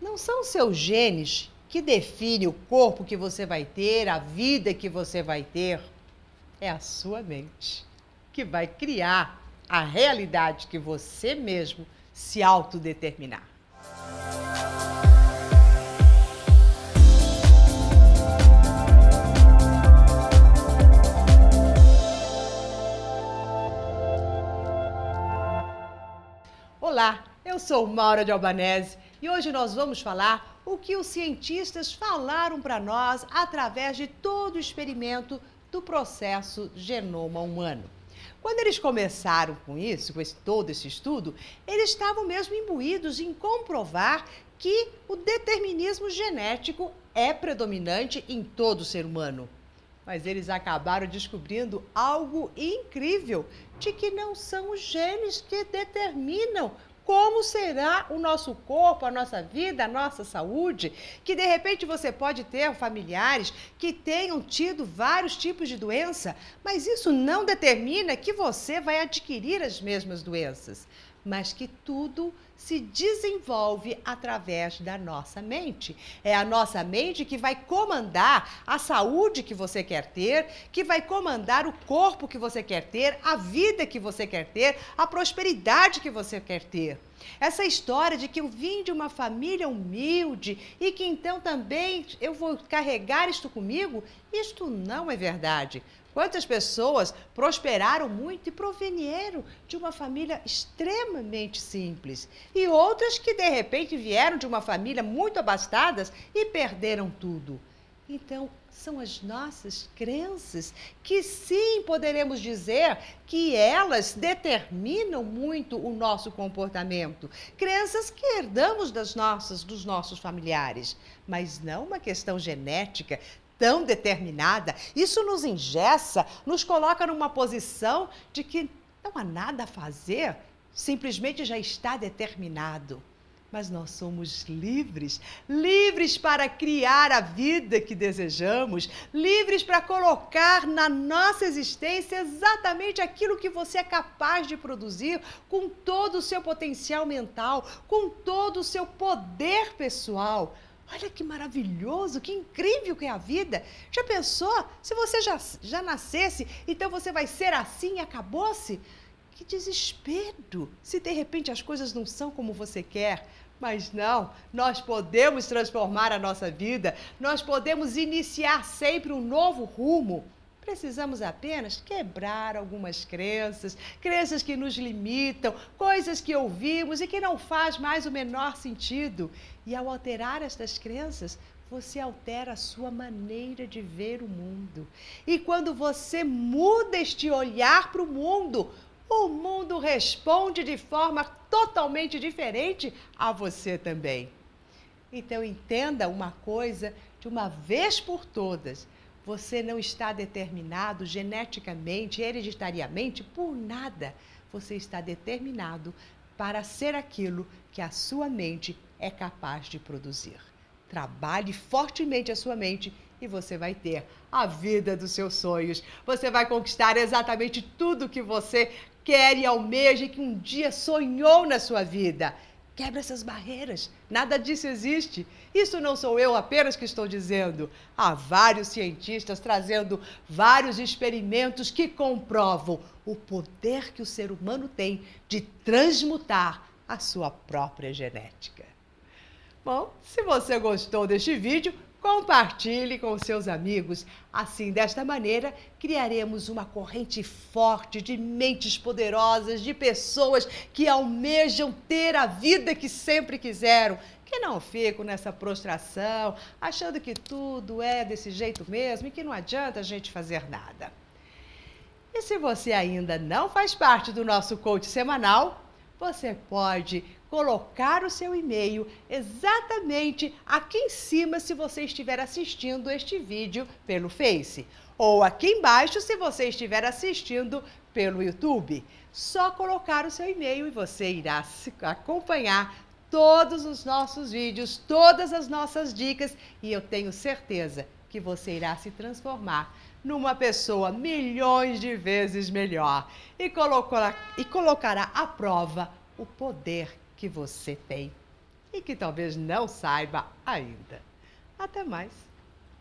não são seus genes que definem o corpo que você vai ter, a vida que você vai ter. É a sua mente que vai criar a realidade que você mesmo se autodeterminar. Olá, eu sou Maura de Albanese e hoje nós vamos falar o que os cientistas falaram para nós através de todo o experimento do processo genoma humano. Quando eles começaram com isso, com esse, todo esse estudo, eles estavam mesmo imbuídos em comprovar que o determinismo genético é predominante em todo ser humano. Mas eles acabaram descobrindo algo incrível: de que não são os genes que determinam como será o nosso corpo, a nossa vida, a nossa saúde, que de repente você pode ter familiares que tenham tido vários tipos de doença, mas isso não determina que você vai adquirir as mesmas doenças mas que tudo se desenvolve através da nossa mente. É a nossa mente que vai comandar a saúde que você quer ter, que vai comandar o corpo que você quer ter, a vida que você quer ter, a prosperidade que você quer ter. Essa história de que eu vim de uma família humilde e que então também eu vou carregar isto comigo, isto não é verdade. Quantas pessoas prosperaram muito e provieram de uma família extremamente simples, e outras que de repente vieram de uma família muito abastadas e perderam tudo. Então, são as nossas crenças que sim poderemos dizer que elas determinam muito o nosso comportamento. Crenças que herdamos das nossas, dos nossos familiares, mas não uma questão genética tão determinada, isso nos engessa, nos coloca numa posição de que não há nada a fazer, simplesmente já está determinado. Mas nós somos livres, livres para criar a vida que desejamos, livres para colocar na nossa existência exatamente aquilo que você é capaz de produzir com todo o seu potencial mental, com todo o seu poder pessoal. Olha que maravilhoso, que incrível que é a vida. Já pensou? Se você já, já nascesse, então você vai ser assim e acabou-se? Que desespero se de repente as coisas não são como você quer. Mas não, nós podemos transformar a nossa vida, nós podemos iniciar sempre um novo rumo. Precisamos apenas quebrar algumas crenças, crenças que nos limitam, coisas que ouvimos e que não faz mais o menor sentido. E ao alterar estas crenças, você altera a sua maneira de ver o mundo. E quando você muda este olhar para o mundo, o mundo responde de forma totalmente diferente a você também. Então entenda uma coisa de uma vez por todas você não está determinado geneticamente, hereditariamente por nada. Você está determinado para ser aquilo que a sua mente é capaz de produzir. Trabalhe fortemente a sua mente e você vai ter a vida dos seus sonhos. Você vai conquistar exatamente tudo que você quer e almeja e que um dia sonhou na sua vida. Quebra essas barreiras. Nada disso existe. Isso não sou eu apenas que estou dizendo. Há vários cientistas trazendo vários experimentos que comprovam o poder que o ser humano tem de transmutar a sua própria genética. Bom, se você gostou deste vídeo, Compartilhe com seus amigos. Assim, desta maneira, criaremos uma corrente forte de mentes poderosas, de pessoas que almejam ter a vida que sempre quiseram, que não ficam nessa prostração, achando que tudo é desse jeito mesmo e que não adianta a gente fazer nada. E se você ainda não faz parte do nosso coach semanal, você pode colocar o seu e-mail exatamente aqui em cima se você estiver assistindo este vídeo pelo Face, ou aqui embaixo se você estiver assistindo pelo YouTube. Só colocar o seu e-mail e você irá acompanhar todos os nossos vídeos, todas as nossas dicas e eu tenho certeza que você irá se transformar numa pessoa milhões de vezes melhor e, colocará, e colocará à prova o poder que você tem. e que talvez não saiba ainda. Até mais!